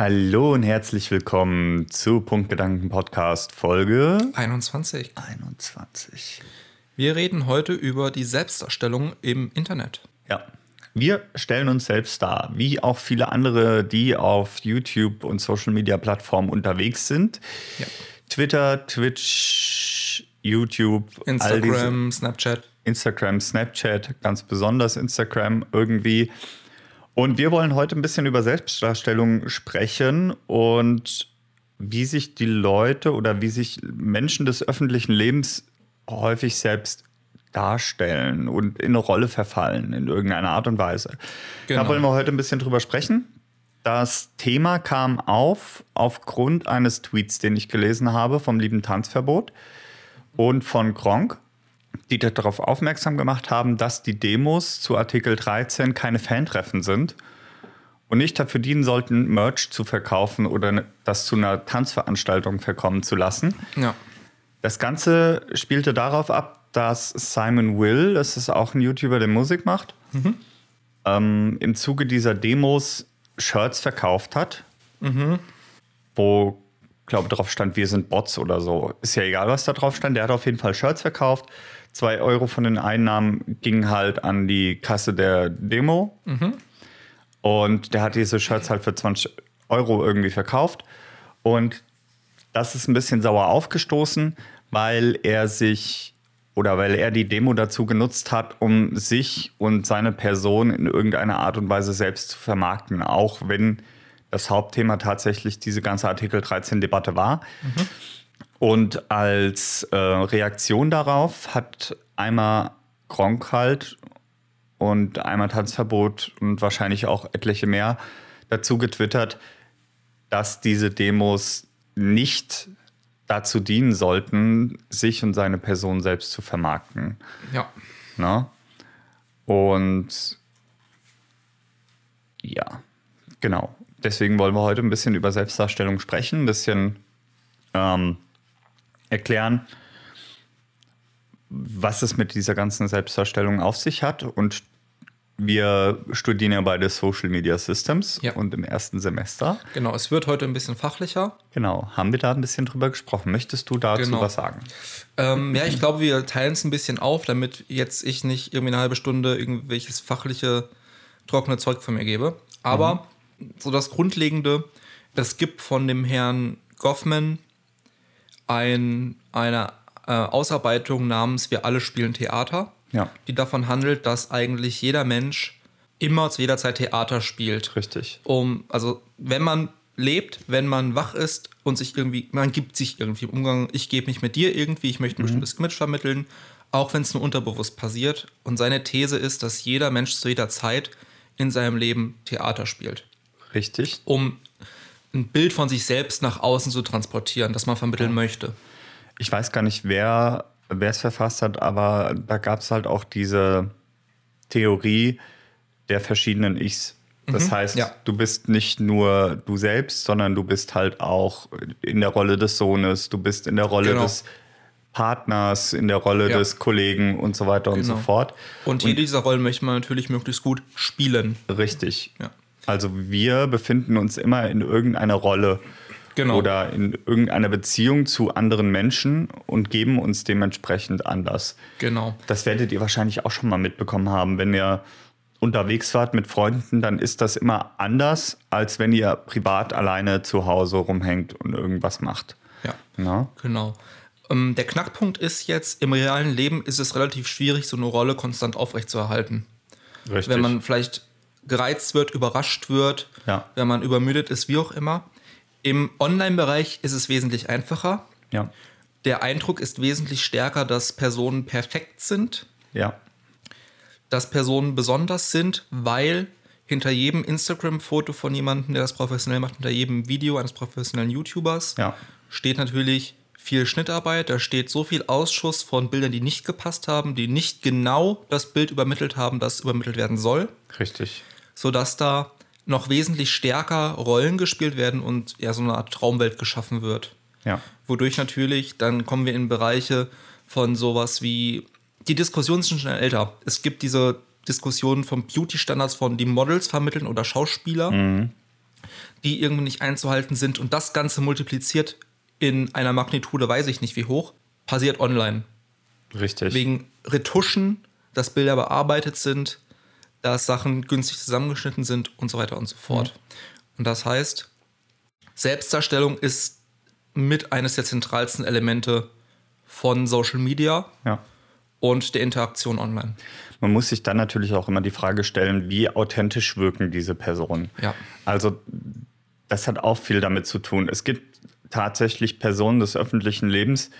Hallo und herzlich willkommen zu Punktgedanken Podcast Folge 21. 21. Wir reden heute über die Selbstdarstellung im Internet. Ja, wir stellen uns selbst dar, wie auch viele andere, die auf YouTube und Social Media Plattformen unterwegs sind. Ja. Twitter, Twitch, YouTube, Instagram, Snapchat. Instagram, Snapchat, ganz besonders Instagram irgendwie. Und wir wollen heute ein bisschen über Selbstdarstellung sprechen und wie sich die Leute oder wie sich Menschen des öffentlichen Lebens häufig selbst darstellen und in eine Rolle verfallen in irgendeiner Art und Weise. Genau. Da wollen wir heute ein bisschen drüber sprechen. Das Thema kam auf aufgrund eines Tweets, den ich gelesen habe vom lieben Tanzverbot und von Gronk, die darauf aufmerksam gemacht haben, dass die Demos zu Artikel 13 keine Fantreffen sind und nicht dafür dienen sollten, Merch zu verkaufen oder das zu einer Tanzveranstaltung verkommen zu lassen. Ja. Das Ganze spielte darauf ab, dass Simon Will, das ist auch ein YouTuber, der Musik macht, ähm, im Zuge dieser Demos Shirts verkauft hat, wo, glaube drauf stand, wir sind Bots oder so. Ist ja egal, was da drauf stand. Der hat auf jeden Fall Shirts verkauft. Zwei Euro von den Einnahmen gingen halt an die Kasse der Demo. Und der hat diese Shirts halt für 20 Euro irgendwie verkauft. Und das ist ein bisschen sauer aufgestoßen, weil er sich oder weil er die Demo dazu genutzt hat, um sich und seine Person in irgendeiner Art und Weise selbst zu vermarkten, auch wenn das Hauptthema tatsächlich diese ganze Artikel 13 Debatte war. Und als äh, Reaktion darauf hat einmal Gronk halt und einmal Tanzverbot und wahrscheinlich auch etliche mehr dazu getwittert, dass diese Demos nicht dazu dienen sollten, sich und seine Person selbst zu vermarkten. Ja. Ne? Und ja, genau. Deswegen wollen wir heute ein bisschen über Selbstdarstellung sprechen, ein bisschen ähm, erklären, was es mit dieser ganzen Selbstdarstellung auf sich hat. Und wir studieren ja beide Social Media Systems Ja. und im ersten Semester. Genau, es wird heute ein bisschen fachlicher. Genau, haben wir da ein bisschen drüber gesprochen. Möchtest du dazu Genau. was sagen? Ähm, ja, ich glaube, wir teilen es ein bisschen auf, damit jetzt ich nicht irgendwie eine halbe Stunde irgendwelches fachliche, trockene Zeug von mir gebe. Aber so das Grundlegende, es gibt von dem Herrn Goffman ein, eine äh, Ausarbeitung namens Wir alle spielen Theater, Ja. die davon handelt, dass eigentlich jeder Mensch immer zu jeder Zeit Theater spielt Richtig. um, also wenn man lebt, wenn man wach ist und sich irgendwie, man gibt sich irgendwie im Umgang, ich gebe mich mit dir irgendwie, ich möchte ein bestimmtes Image vermitteln, auch wenn es nur unterbewusst passiert. Und seine These ist, dass jeder Mensch zu jeder Zeit in seinem Leben Theater spielt, Richtig. um ein Bild von sich selbst nach außen zu transportieren, das man vermitteln möchte. Ich weiß gar nicht, wer es verfasst hat, aber da gab es halt auch diese Theorie der verschiedenen Ichs. Das heißt, ja. du bist nicht nur du selbst, sondern du bist halt auch in der Rolle des Sohnes, du bist in der Rolle Genau. des Partners, in der Rolle Ja. des Kollegen und so weiter und so Genau. fort. Und jede dieser Rollen möchte man natürlich möglichst gut spielen. Richtig. Ja. Also wir befinden uns immer in irgendeiner Rolle Genau. oder in irgendeiner Beziehung zu anderen Menschen und geben uns dementsprechend anders. Genau. Das werdet ihr wahrscheinlich auch schon mal mitbekommen haben. Wenn ihr unterwegs wart mit Freunden, dann ist das immer anders, als wenn ihr privat alleine zu Hause rumhängt und irgendwas macht. Ja. Na? Genau. Ähm, der Knackpunkt ist jetzt, im realen Leben ist es relativ schwierig, so eine Rolle konstant aufrechtzuerhalten. Richtig. Wenn man vielleicht gereizt wird, überrascht wird, Ja. wenn man übermüdet ist, wie auch immer. Im Online-Bereich ist es wesentlich einfacher. ja. Der Eindruck ist wesentlich stärker, dass Personen perfekt sind, Ja. dass Personen besonders sind, weil hinter jedem Instagram-Foto von jemandem, der das professionell macht, hinter jedem Video eines professionellen YouTubers, Ja. steht natürlich viel Schnittarbeit, da steht so viel Ausschuss von Bildern, die nicht gepasst haben, die nicht genau das Bild übermittelt haben, das übermittelt werden soll, Richtig. sodass da noch wesentlich stärker Rollen gespielt werden und ja so eine Art Traumwelt geschaffen wird. Ja. Wodurch natürlich, dann kommen wir in Bereiche von sowas wie, die Diskussionen sind schon älter. Es gibt diese Diskussionen von Beauty-Standards von die Models vermitteln oder Schauspieler. die irgendwie nicht einzuhalten sind und das Ganze multipliziert in einer Magnitude, weiß ich nicht wie hoch, passiert online. Richtig. Wegen Retuschen, dass Bilder bearbeitet sind, dass Sachen günstig zusammengeschnitten sind und so weiter und so fort. Und das heißt, Selbstdarstellung ist mit eines der zentralsten Elemente von Social Media ja. und der Interaktion online. Man muss sich dann natürlich auch immer die Frage stellen, wie authentisch wirken diese Personen. Ja. Also das hat auch viel damit zu tun. Es gibt tatsächlich Personen des öffentlichen Lebens,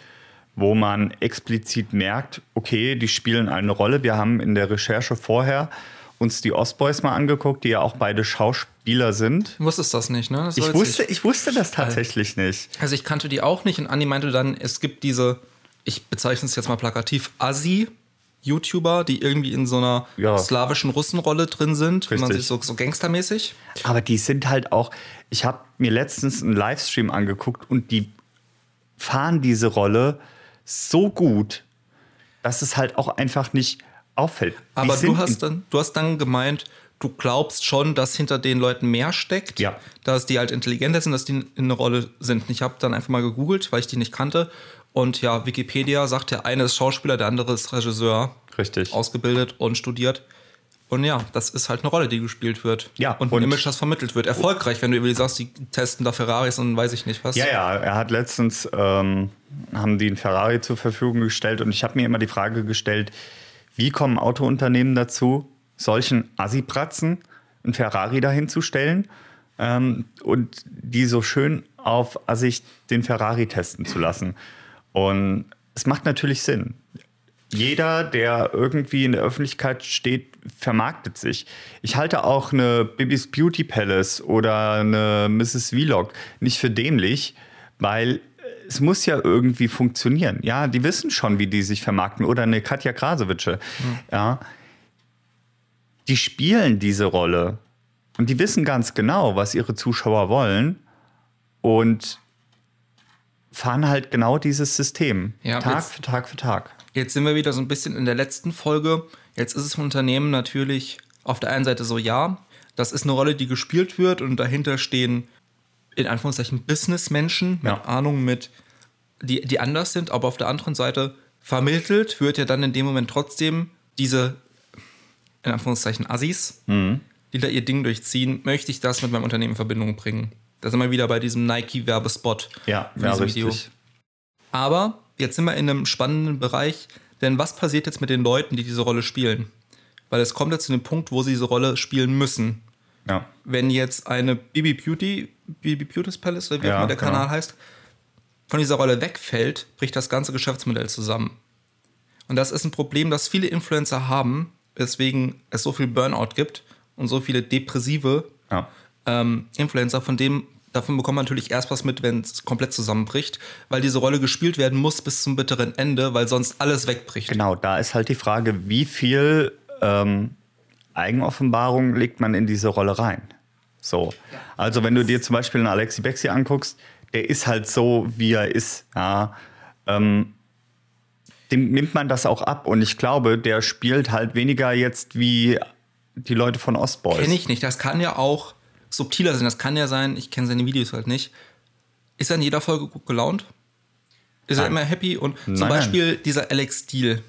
wo man explizit merkt, okay, die spielen eine Rolle. Wir haben in der Recherche vorher uns die Ostboys mal angeguckt, die ja auch beide Schauspieler sind. Du wusstest das nicht, ne? Das ich, wusste, ich wusste das tatsächlich nicht. Also ich kannte die auch nicht und Andi meinte dann, es gibt diese, ich bezeichne es jetzt mal plakativ, Assi. YouTuber, die irgendwie in so einer Ja. slawischen Russenrolle drin sind, wenn man Richtig. sich so, so gangstermäßig. Aber die sind halt auch, ich habe mir letztens einen Livestream angeguckt und die fahren diese Rolle so gut, dass es halt auch einfach nicht auffällt. Die Aber du hast, dann, du hast dann gemeint, du glaubst schon, dass hinter den Leuten mehr steckt. Ja. Dass die halt intelligenter sind, dass die in einer Rolle sind. Ich habe dann einfach mal gegoogelt, weil ich die nicht kannte. Und ja, Wikipedia sagt, der eine ist Schauspieler, der andere ist Regisseur, Richtig. ausgebildet und studiert. Und ja, das ist halt eine Rolle, die gespielt wird. Ja, Und ein und- Image, das vermittelt wird. Erfolgreich, wenn du über die sagst, die testen da Ferraris und weiß ich nicht was. Ja, ja, er hat letztens, ähm, haben die einen Ferrari zur Verfügung gestellt und ich habe mir immer die Frage gestellt, wie kommen Autounternehmen dazu, solchen Assi-Pratzen einen Ferrari dahin zu stellen ähm, und die so schön auf Assig den Ferrari testen zu lassen. Und es macht natürlich Sinn. Jeder, der irgendwie in der Öffentlichkeit steht, vermarktet sich. Ich halte auch eine Bibis Beauty Palace oder eine Mrs. Vlog nicht für dämlich, weil es muss ja irgendwie funktionieren. Ja, die wissen schon, wie die sich vermarkten. Oder eine Katja Krasowitsche. Ja, die spielen diese Rolle und die wissen ganz genau, was ihre Zuschauer wollen und fahren halt genau dieses System. Ja, Tag jetzt- für Tag für Tag. Jetzt sind wir wieder so ein bisschen in der letzten Folge. Jetzt ist es im Unternehmen natürlich auf der einen Seite so, ja, das ist eine Rolle, die gespielt wird und dahinter stehen in Anführungszeichen Businessmenschen mit Ja. Ahnung, mit, die, die anders sind, aber auf der anderen Seite vermittelt wird ja dann in dem Moment trotzdem diese, in Anführungszeichen, Assis, die da ihr Ding durchziehen, möchte ich das mit meinem Unternehmen in Verbindung bringen. Da sind wir wieder bei diesem Nike-Werbespot. Ja, für ja richtig. Video. Aber jetzt sind wir in einem spannenden Bereich, denn was passiert jetzt mit den Leuten, die diese Rolle spielen? Weil es kommt jetzt zu dem Punkt, wo sie diese Rolle spielen müssen. Ja. Wenn jetzt eine Bibi Beauty, Bibi Beauty's Palace, oder wie auch immer der genau. Kanal heißt, von dieser Rolle wegfällt, bricht das ganze Geschäftsmodell zusammen. Und das ist ein Problem, das viele Influencer haben, weswegen es so viel Burnout gibt und so viele depressive Ja. Ähm, Influencer, von dem davon bekommt man natürlich erst was mit, wenn es komplett zusammenbricht, weil diese Rolle gespielt werden muss bis zum bitteren Ende, weil sonst alles wegbricht. Genau, da ist halt die Frage, wie viel ähm, Eigenoffenbarung legt man in diese Rolle rein? So. Also, wenn du dir zum Beispiel einen Alexi Bexi anguckst, der ist halt so, wie er ist. Ja. Ähm, dem nimmt man das auch ab. Und ich glaube, der spielt halt weniger jetzt wie die Leute von Ostboys. Kenne ich nicht. Das kann ja auch subtiler sein. Das kann ja sein, ich kenne seine Videos halt nicht. Ist er in jeder Folge gut gelaunt? Ist er Nein. immer happy? Und zum Nein, nein. Beispiel dieser Alex Steele,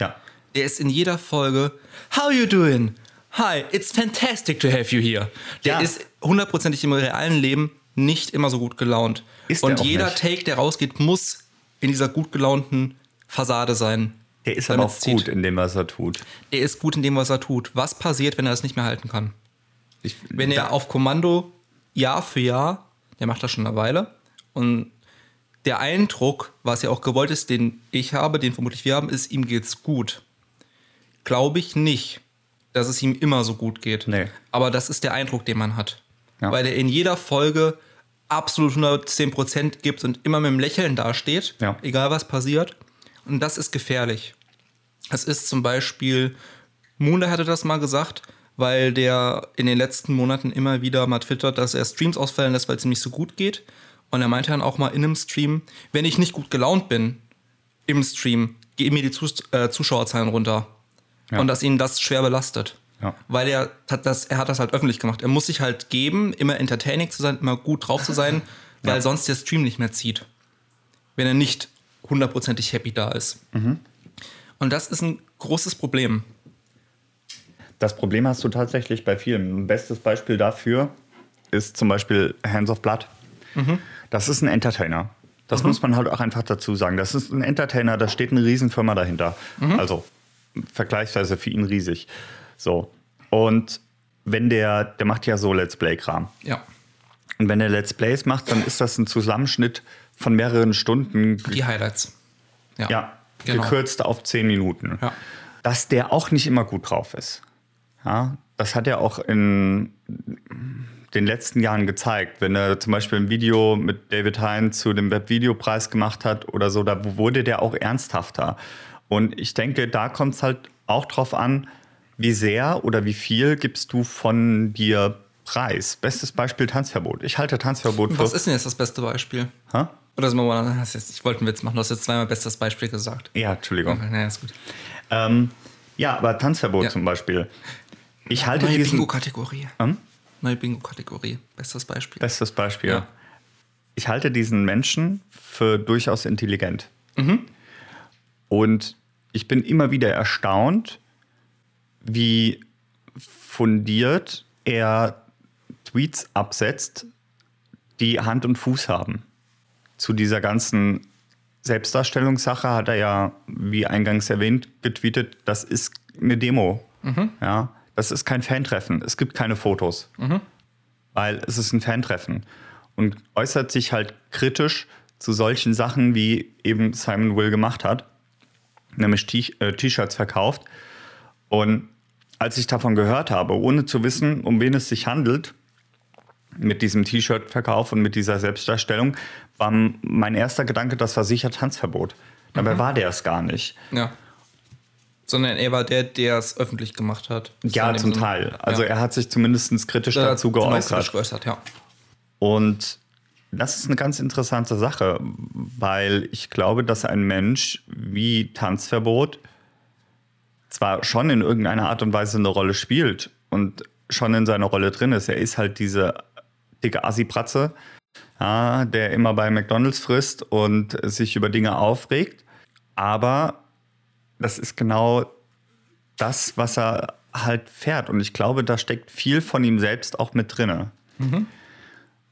Ja. der ist in jeder Folge How you doing? Hi, it's fantastic to have you here. Der Ja. ist hundertprozentig im realen Leben nicht immer so gut gelaunt. Ist er Und jeder nicht. Take, der rausgeht, muss in dieser gut gelaunten Fassade sein. Der ist aber auch zieht. gut in dem, was er tut. Er ist gut in dem, was er tut. Was passiert, wenn er es nicht mehr halten kann? Ich, Wenn er auf Kommando Jahr für Jahr, der macht das schon eine Weile, und der Eindruck, was ja auch gewollt ist, den ich habe, den vermutlich wir haben, ist, ihm geht's gut. Glaube ich nicht, dass es ihm immer so gut geht. Nee. Aber das ist der Eindruck, den man hat. Ja. Weil er in jeder Folge absolut 110% gibt und immer mit dem Lächeln dasteht, Ja. egal was passiert. Und das ist gefährlich. Es ist zum Beispiel, Munda hatte das mal gesagt, weil der in den letzten Monaten immer wieder mal twittert, dass er Streams ausfallen lässt, weil es ihm nicht so gut geht. Und er meinte dann auch mal in einem Stream, wenn ich nicht gut gelaunt bin im Stream, gehen mir die Zus äh, Zuschauerzahlen runter. Ja. Und dass ihn das schwer belastet. Ja. Weil er hat, das, er hat das halt öffentlich gemacht. Er muss sich halt geben, immer entertaining zu sein, immer gut drauf zu sein, weil Ja. sonst der Stream nicht mehr zieht. Wenn er nicht hundertprozentig happy da ist. Mhm. Und das ist ein großes Problem. Das Problem hast du tatsächlich bei vielen. Ein bestes Beispiel dafür ist zum Beispiel Hands of Blood. Das ist ein Entertainer. Das muss man halt auch einfach dazu sagen. Das ist ein Entertainer, da steht eine Riesenfirma dahinter. Also vergleichsweise für ihn riesig. So. Und wenn der, der macht ja so Let's Play-Kram. Ja. Und wenn er Let's Plays macht, dann ist das ein Zusammenschnitt von mehreren Stunden, Die Highlights. ja, genau. gekürzt auf zehn Minuten. Ja. Dass der auch nicht immer gut drauf ist. Ja, das hat er auch in den letzten Jahren gezeigt. Wenn er zum Beispiel ein Video mit David Hein zu dem Webvideopreis gemacht hat oder so, da wurde der auch ernsthafter. Und ich denke, da kommt es halt auch drauf an, wie sehr oder wie viel gibst du von dir preis. Bestes Beispiel Tanzverbot. Ich halte Tanzverbot für. Was ist denn jetzt das beste Beispiel? Hä? Oder sind wir mal, ich wollte einen Witz machen, du hast jetzt zweimal bestes Beispiel gesagt. Ja, Entschuldigung. Naja, ist gut. Ähm, ja, aber Tanzverbot Ja. zum Beispiel. Ich halte Neue diesen. Bingo-Kategorie. Hm? Neue Bingo-Kategorie. Bestes Beispiel. Bestes Beispiel. Ja. Ich halte diesen Menschen für durchaus intelligent. Mhm. Und ich bin immer wieder erstaunt, wie fundiert er Tweets absetzt, die Hand und Fuß haben. Zu dieser ganzen Selbstdarstellungssache hat er ja, wie eingangs erwähnt, getweetet, das ist eine Demo. Ja, das ist kein Fantreffen. Es gibt keine Fotos weil es ist ein Fantreffen und äußert sich halt kritisch zu solchen Sachen, wie eben Simon Will gemacht hat, nämlich äh, T-Shirts verkauft. Und als ich davon gehört habe, ohne zu wissen, um wen es sich handelt, mit diesem T-Shirt-Verkauf und mit dieser Selbstdarstellung, war mein erster Gedanke, das war sicher Tanzverbot. Dabei war der es gar nicht. Ja. Sondern er war der, der es öffentlich gemacht hat. Ja, zum Sinne. Teil. Also ja. er hat sich zumindest kritisch hat dazu geäußert. geäußert, ja. Und das ist eine ganz interessante Sache, weil ich glaube, dass ein Mensch wie Tanzverbot zwar schon in irgendeiner Art und Weise eine Rolle spielt und schon in seiner Rolle drin ist. Er ist halt diese dicke Assi-Pratze, ja, der immer bei McDonalds frisst und sich über Dinge aufregt. Aber das ist genau das, was er halt fährt. Und ich glaube, da steckt viel von ihm selbst auch mit drinne.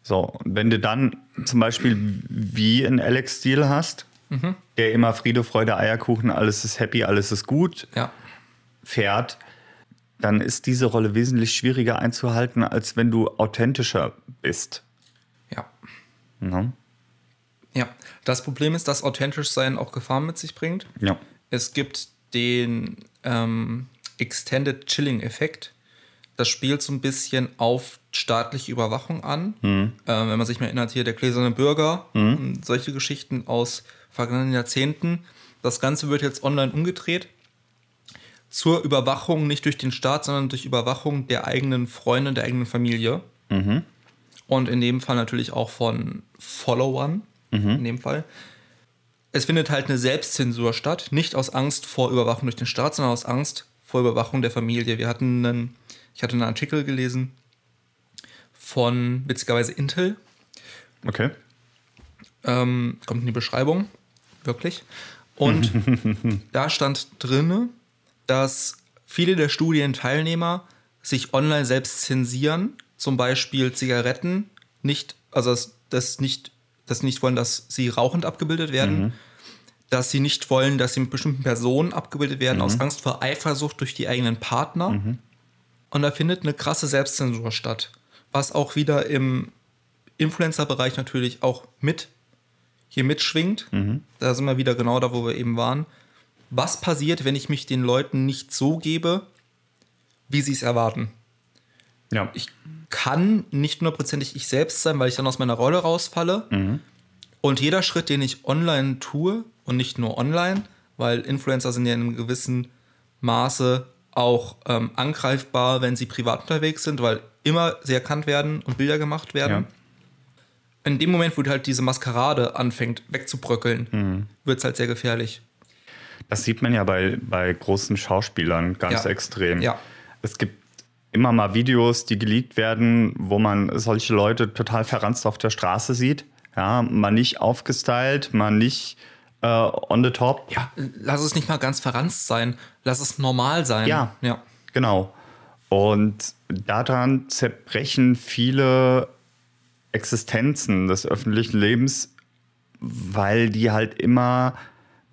So, und wenn du dann zum Beispiel wie in Alex Steele hast, der immer Friede, Freude, Eierkuchen, alles ist happy, alles ist gut Ja. fährt, dann ist diese Rolle wesentlich schwieriger einzuhalten, als wenn du authentischer bist. Ja. Ne? Ja. Das Problem ist, dass authentisch sein auch Gefahren mit sich bringt. Ja. Es gibt den ähm, Extended Chilling-Effekt. Das spielt so ein bisschen auf staatliche Überwachung an. Ähm, wenn man sich mal erinnert, hier der gläserne Bürger und solche Geschichten aus vergangenen Jahrzehnten. Das Ganze wird jetzt online umgedreht. Zur Überwachung nicht durch den Staat, sondern durch Überwachung der eigenen Freunde, der eigenen Familie. Und in dem Fall natürlich auch von Followern. In dem Fall es findet halt eine Selbstzensur statt, nicht aus Angst vor Überwachung durch den Staat, sondern aus Angst vor Überwachung der Familie. Wir hatten einen, ich hatte einen Artikel gelesen von witzigerweise Intel, Okay. ähm, kommt in die Beschreibung, wirklich. Und da stand drinne, dass viele der Studienteilnehmer sich online selbst zensieren, zum Beispiel Zigaretten nicht, also das, das nicht, das nicht wollen, dass sie rauchend abgebildet werden, dass sie nicht wollen, dass sie mit bestimmten Personen abgebildet werden, aus Angst vor Eifersucht durch die eigenen Partner. Und da findet eine krasse Selbstzensur statt, was auch wieder im Influencer-Bereich natürlich auch mit hier mitschwingt. Da sind wir wieder genau da, wo wir eben waren. Was passiert, wenn ich mich den Leuten nicht so gebe, wie sie es erwarten? Ja. Ich kann nicht hundertprozentig ich selbst sein, weil ich dann aus meiner Rolle rausfalle. Und jeder Schritt, den ich online tue, und nicht nur online, weil Influencer sind ja in einem gewissen Maße auch ähm, angreifbar, wenn sie privat unterwegs sind, weil immer sie erkannt werden und Bilder gemacht werden. Ja. In dem Moment, wo halt diese Maskerade anfängt wegzubröckeln, wird es halt sehr gefährlich. Das sieht man ja bei, bei großen Schauspielern ganz Ja. extrem. Ja. es gibt immer mal Videos, die geleakt werden, wo man solche Leute total verranzt auf der Straße sieht. Ja, mal nicht aufgestylt, mal nicht äh, on the top. Ja, lass es nicht mal ganz verranzt sein. Lass es normal sein. Ja. ja. Genau. Und daran zerbrechen viele Existenzen des öffentlichen Lebens, weil die halt immer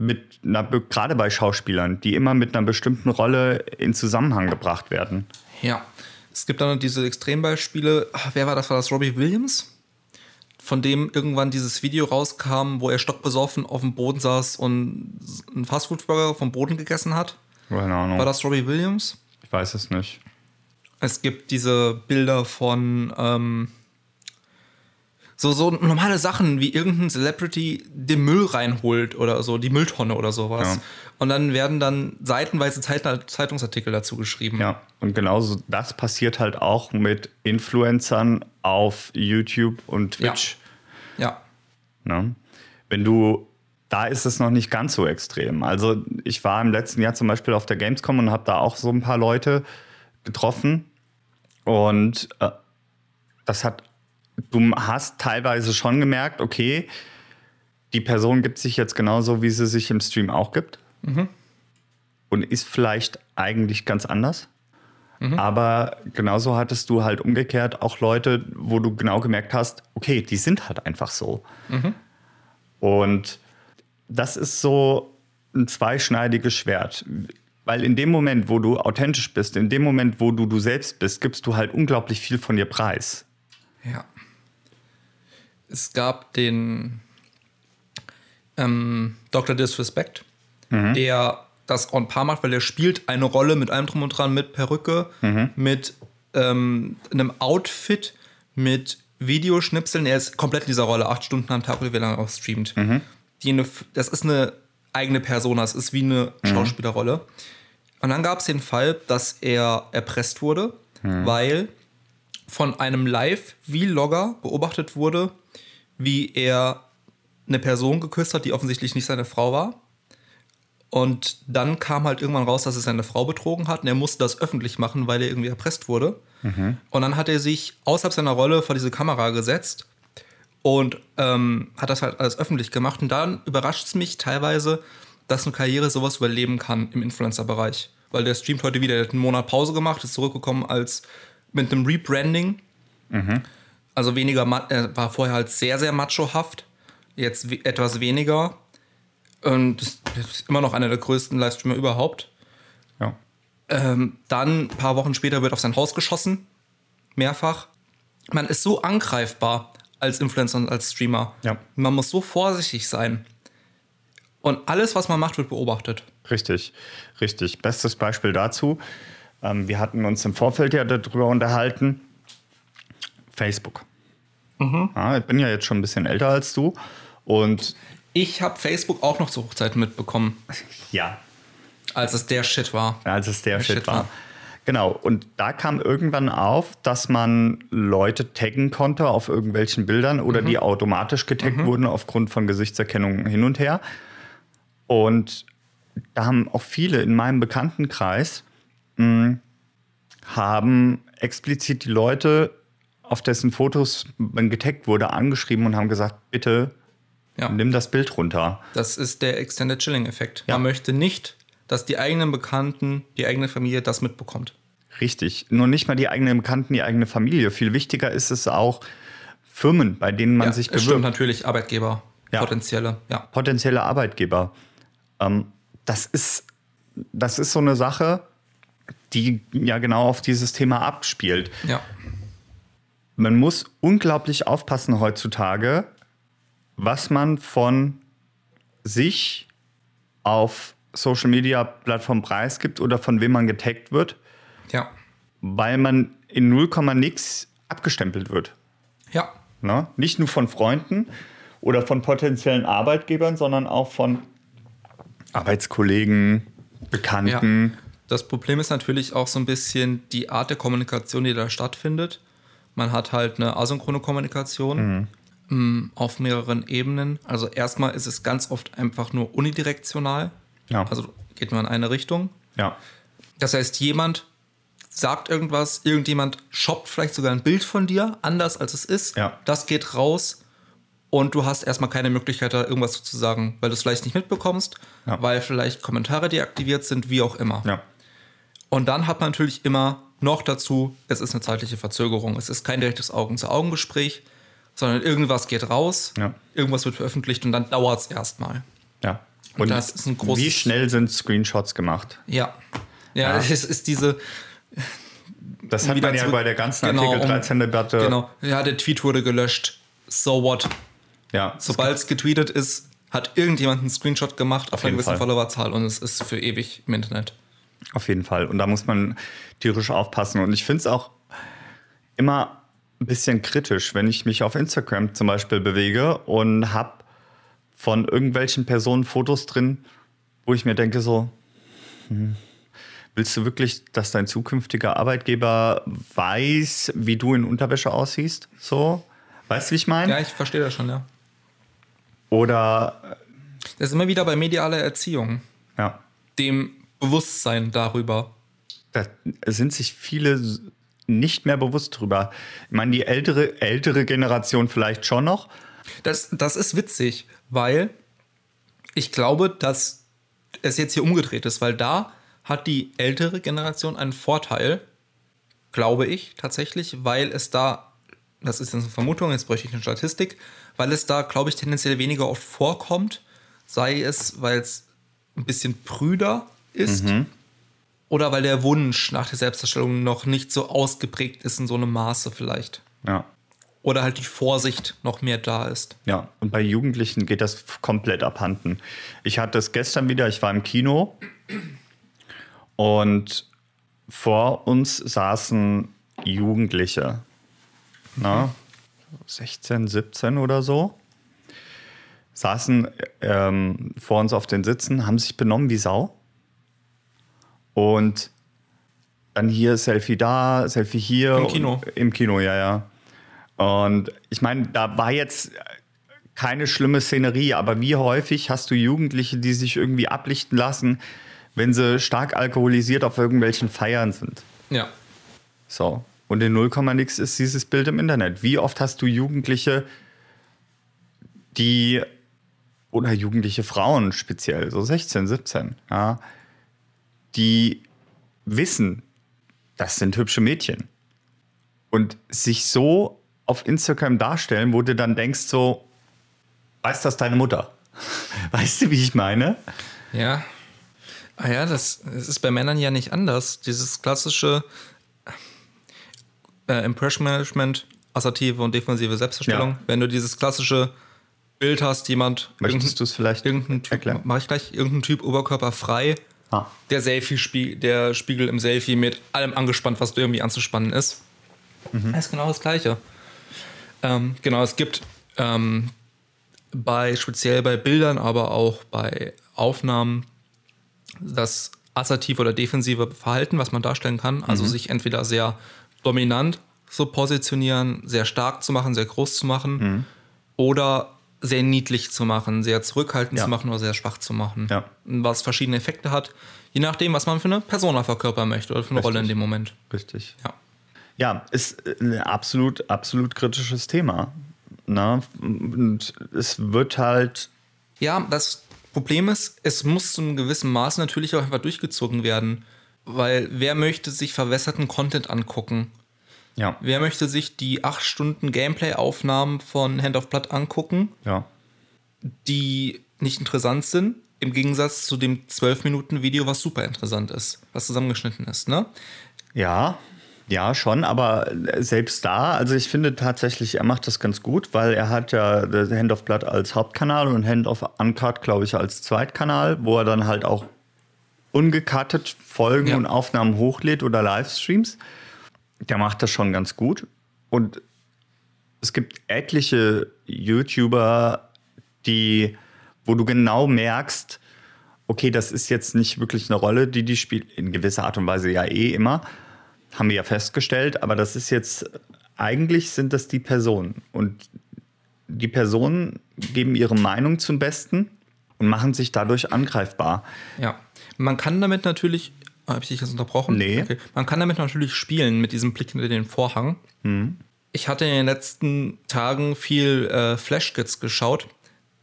mit einer, gerade bei Schauspielern, die immer mit einer bestimmten Rolle in Zusammenhang gebracht werden. Ja. Es gibt dann diese Extrembeispiele. Ach, Wer war das? War das Robbie Williams? Von dem irgendwann dieses Video rauskam, wo er stockbesoffen auf dem Boden saß und einen Fastfood-Burger vom Boden gegessen hat. Keine Ahnung. War das Robbie Williams? Ich weiß es nicht. Es gibt diese Bilder von ähm, so, so normale Sachen, wie irgendein Celebrity den Müll reinholt oder so, die Mülltonne oder sowas. Ja. Und dann werden dann seitenweise Zeit Zeitungsartikel dazu geschrieben. Ja, und genauso das passiert halt auch mit Influencern auf YouTube und Twitch. Ja. Ne? Wenn du, da ist es noch nicht ganz so extrem. Also ich war im letzten Jahr zum Beispiel auf der Gamescom und habe da auch so ein paar Leute getroffen und äh, das hat, du hast teilweise schon gemerkt, okay, die Person gibt sich jetzt genauso, wie sie sich im Stream auch gibt und ist vielleicht eigentlich ganz anders. Aber genauso hattest du halt umgekehrt auch Leute, wo du genau gemerkt hast, okay, die sind halt einfach so. Und das ist so ein zweischneidiges Schwert. Weil in dem Moment, wo du authentisch bist, in dem Moment, wo du du selbst bist, gibst du halt unglaublich viel von dir preis. Ja. Es gab den ähm, Dr. Disrespect, der das on par macht, weil er spielt eine Rolle mit allem drum und dran, mit Perücke, mit ähm, einem Outfit, mit Videoschnipseln. Er ist komplett in dieser Rolle, acht Stunden am Tag oder wie lange er auch streamt. Die eine, das ist eine eigene Persona, es ist wie eine Schauspielerrolle. Und dann gab es den Fall, dass er erpresst wurde, weil von einem Live-Vlogger beobachtet wurde, wie er eine Person geküsst hat, die offensichtlich nicht seine Frau war. Und dann kam halt irgendwann raus, dass er seine Frau betrogen hat und er musste das öffentlich machen, weil er irgendwie erpresst wurde. Und dann hat er sich außerhalb seiner Rolle vor diese Kamera gesetzt und ähm, hat das halt alles öffentlich gemacht. Und dann überrascht es mich teilweise, dass eine Karriere sowas überleben kann im Influencer-Bereich. Weil der streamt heute wieder, der hat einen Monat Pause gemacht, ist zurückgekommen als mit einem Rebranding. Also weniger, er war vorher halt sehr, sehr machohaft, jetzt we- etwas weniger. Und ist ist immer noch einer der größten Livestreamer überhaupt. Ja. Ähm, dann, ein paar Wochen später, wird auf sein Haus geschossen. Mehrfach. Man ist so angreifbar als Influencer und als Streamer. Ja. Man muss so vorsichtig sein. Und alles, was man macht, wird beobachtet. Richtig, richtig. Bestes Beispiel dazu. Ähm, wir hatten uns im Vorfeld ja darüber unterhalten. Facebook. Ja, ich bin ja jetzt schon ein bisschen älter als du. Und Ich habe Facebook auch noch zu Hochzeiten mitbekommen, ja, als es der Shit war. als es der, Shit, Shit war. war. Genau, und da kam irgendwann auf, dass man Leute taggen konnte auf irgendwelchen Bildern oder die automatisch getaggt wurden aufgrund von Gesichtserkennung hin und her. Und da haben auch viele in meinem Bekanntenkreis mh, haben explizit die Leute, auf dessen Fotos man getaggt wurde, angeschrieben und haben gesagt, bitte Ja. nimm das Bild runter. Das ist der Extended Chilling-Effekt. Ja. Man möchte nicht, dass die eigenen Bekannten, die eigene Familie das mitbekommt. Richtig. Nur nicht mal die eigenen Bekannten, die eigene Familie. Viel wichtiger ist es auch Firmen, bei denen man ja, sich es stimmt bewirbt. natürlich, Arbeitgeber, potenzielle, ja. Potenzielle Arbeitgeber. Ähm, das, ist, das ist so eine Sache, die ja genau auf dieses Thema abspielt. Ja, Man muss unglaublich aufpassen heutzutage, was man von sich auf Social Media Plattformen preisgibt oder von wem man getaggt wird, ja, weil man in 0, nix abgestempelt wird. ja. Ne? Nicht nur von Freunden oder von potenziellen Arbeitgebern, sondern auch von Arbeitskollegen, Bekannten. Das Problem ist natürlich auch so ein bisschen die Art der Kommunikation, die da stattfindet. Man hat halt eine asynchrone Kommunikation ähm, auf mehreren Ebenen. Also erstmal ist es ganz oft einfach nur unidirektional. Ja. Also geht nur in eine Richtung. Ja. Das heißt, jemand sagt irgendwas, irgendjemand shoppt vielleicht sogar ein Bild von dir, anders als es ist. Ja. Das geht raus und du hast erstmal keine Möglichkeit, da irgendwas zu sagen, weil du es vielleicht nicht mitbekommst, Ja. weil vielleicht Kommentare deaktiviert sind, wie auch immer. Ja. Und dann hat man natürlich immer noch dazu, es ist eine zeitliche Verzögerung. Es ist kein direktes Augen-zu-Augen-Gespräch, sondern irgendwas geht raus, Ja. irgendwas wird veröffentlicht und dann dauert es erstmal. Ja. Und das ist ein großes- Wie schnell sind Screenshots gemacht? Ja. Ja, Ja. es ist diese. Das hat man ja bei der ganzen Genau, Artikel um- 13-Debatte. Genau. Ja, der Tweet wurde gelöscht. So what? Ja. Sobald es getweetet ist, hat irgendjemand einen Screenshot gemacht auf, einer jeden gewissen Fall. Followerzahl und es ist für ewig im Internet. Auf jeden Fall. Und da muss man tierisch aufpassen. Und ich finde es auch immer ein bisschen kritisch, wenn ich mich auf Instagram zum Beispiel bewege und habe von irgendwelchen Personen Fotos drin, wo ich mir denke so, hm, willst du wirklich, dass dein zukünftiger Arbeitgeber weiß, wie du in Unterwäsche aussiehst? So, weißt du, wie ich meine? Ja, ich verstehe das schon, ja. Oder, Das ist immer wieder bei medialer Erziehung, ja, dem Bewusstsein darüber. da sind sich viele nicht mehr bewusst drüber. Ich meine, die ältere, ältere Generation vielleicht schon noch. Das, das ist witzig, weil ich glaube, dass es jetzt hier umgedreht ist, weil da hat die ältere Generation einen Vorteil, glaube ich tatsächlich, weil es da, das ist jetzt eine Vermutung, jetzt bräuchte ich eine Statistik, weil es da, glaube ich, tendenziell weniger oft vorkommt, sei es, weil es ein bisschen prüder ist oder weil der Wunsch nach der Selbstdarstellung noch nicht so ausgeprägt ist in so einem Maße vielleicht. Ja. Oder halt die Vorsicht noch mehr da ist. Ja, und bei Jugendlichen geht das komplett abhanden. Ich hatte es gestern wieder, ich war im Kino und vor uns saßen Jugendliche, na, 16, 17 oder so, saßen ähm, vor uns auf den Sitzen, haben sich benommen wie Sau. Und dann hier Selfie da, Selfie hier. Im Kino. Im Kino, ja, ja. Und ich meine, da war jetzt keine schlimme Szenerie, aber wie häufig hast du Jugendliche, die sich irgendwie ablichten lassen, wenn sie stark alkoholisiert auf irgendwelchen Feiern sind? Ja. So. Und in 0, nix ist dieses Bild im Internet. Wie oft hast du Jugendliche, die oder jugendliche Frauen speziell, so 16, 17, ja, die wissen, das sind hübsche Mädchen. Und sich so auf Instagram darstellen, wo du dann denkst, so, weiß das deine Mutter? Weißt du, wie ich meine? Ja. Ah ja, das, das ist bei Männern ja nicht anders. Dieses klassische äh, Impression Management, assertive und defensive Selbstdarstellung. Ja. Wenn du dieses klassische Bild hast, jemand, Möchtest du es vielleicht irgendein Typ, erklären? mach ich gleich, irgendein Typ oberkörperfrei, Ah. der Selfie der Spiegel im Selfie mit allem angespannt, was irgendwie anzuspannen ist. Das ist genau das Gleiche. Ähm, genau, es gibt ähm, bei speziell bei Bildern, aber auch bei Aufnahmen das assertive oder defensive Verhalten, was man darstellen kann. Also sich entweder sehr dominant zu positionieren, sehr stark zu machen, sehr groß zu machen oder sehr niedlich zu machen, sehr zurückhaltend Ja. zu machen oder sehr schwach zu machen. Ja. Was verschiedene Effekte hat, je nachdem, was man für eine Persona verkörpern möchte oder für eine Richtig. Rolle in dem Moment. Richtig. Ja. Ja, ist ein absolut, absolut kritisches Thema. Na? Und es wird halt, Ja, das Problem ist, es muss zu einem gewissen Maß natürlich auch einfach durchgezogen werden. Weil wer möchte sich verwässerten Content angucken? Ja, Wer möchte sich die 8 Stunden Gameplay-Aufnahmen von Hand of Blood angucken, ja, die nicht interessant sind, im Gegensatz zu dem 12-Minuten-Video, was super interessant ist, was zusammengeschnitten ist, ne? ja, ja, schon, aber selbst da, also ich finde tatsächlich, er macht das ganz gut, weil er hat ja das Hand of Blood als Hauptkanal und Hand of Uncut, glaube ich, als Zweitkanal, wo er dann halt auch ungecuttet Folgen Ja. und Aufnahmen hochlädt oder Livestreams. Der macht das schon ganz gut. Und es gibt etliche YouTuber, die, wo du genau merkst, okay, das ist jetzt nicht wirklich eine Rolle, die die spielt, in gewisser Art und Weise ja eh immer, haben wir ja festgestellt, aber das ist jetzt, eigentlich sind das die Personen. Und die Personen geben ihre Meinung zum Besten und machen sich dadurch angreifbar. Ja. Man kann damit natürlich Habe ich dich jetzt unterbrochen? Nee. Okay. Man kann damit natürlich spielen, mit diesem Blick hinter den Vorhang. Ich hatte in den letzten Tagen viel äh, Flash-Kits geschaut.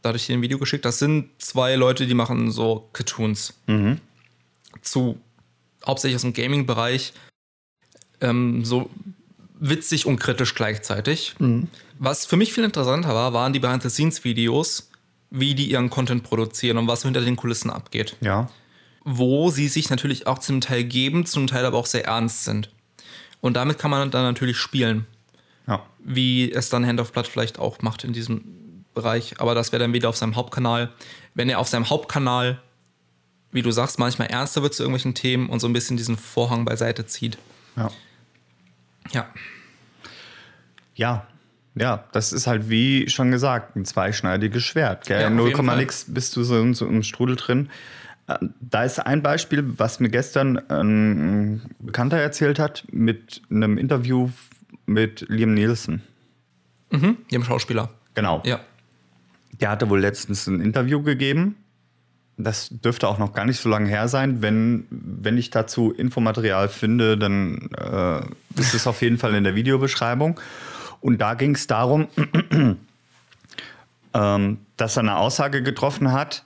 Da hatte ich dir ein Video geschickt. Das sind zwei Leute, die machen so Cartoons. Zu hauptsächlich aus dem Gaming-Bereich. Ähm, so witzig und kritisch gleichzeitig. Was für mich viel interessanter war, waren die Behind-the-Scenes-Videos, wie die ihren Content produzieren und was hinter den Kulissen abgeht Ja. Wo sie sich natürlich auch zum Teil geben, zum Teil aber auch sehr ernst sind. Und damit kann man dann natürlich spielen, Ja. wie es dann Hand of Blood vielleicht auch macht in diesem Bereich. Aber das wäre dann wieder auf seinem Hauptkanal. Wenn er auf seinem Hauptkanal, wie du sagst, manchmal ernster wird zu irgendwelchen Themen und so ein bisschen diesen Vorhang beiseite zieht. Ja. Ja. Ja. Ja, das ist halt wie schon gesagt, ein zweischneidiges Schwert. Gell? Ja, auf 0, jeden Fall. nix bist du so, so im Strudel drin. Da ist ein Beispiel, was mir gestern ein Bekannter erzählt hat, mit einem Interview mit Liam Nielsen. Dem Schauspieler. Genau. Ja. Der hatte wohl letztens ein Interview gegeben. Das dürfte auch noch gar nicht so lange her sein. Wenn, wenn ich dazu Infomaterial finde, dann äh, ist es auf jeden Fall in der Videobeschreibung. Und da ging es darum, ähm, dass er eine Aussage getroffen hat,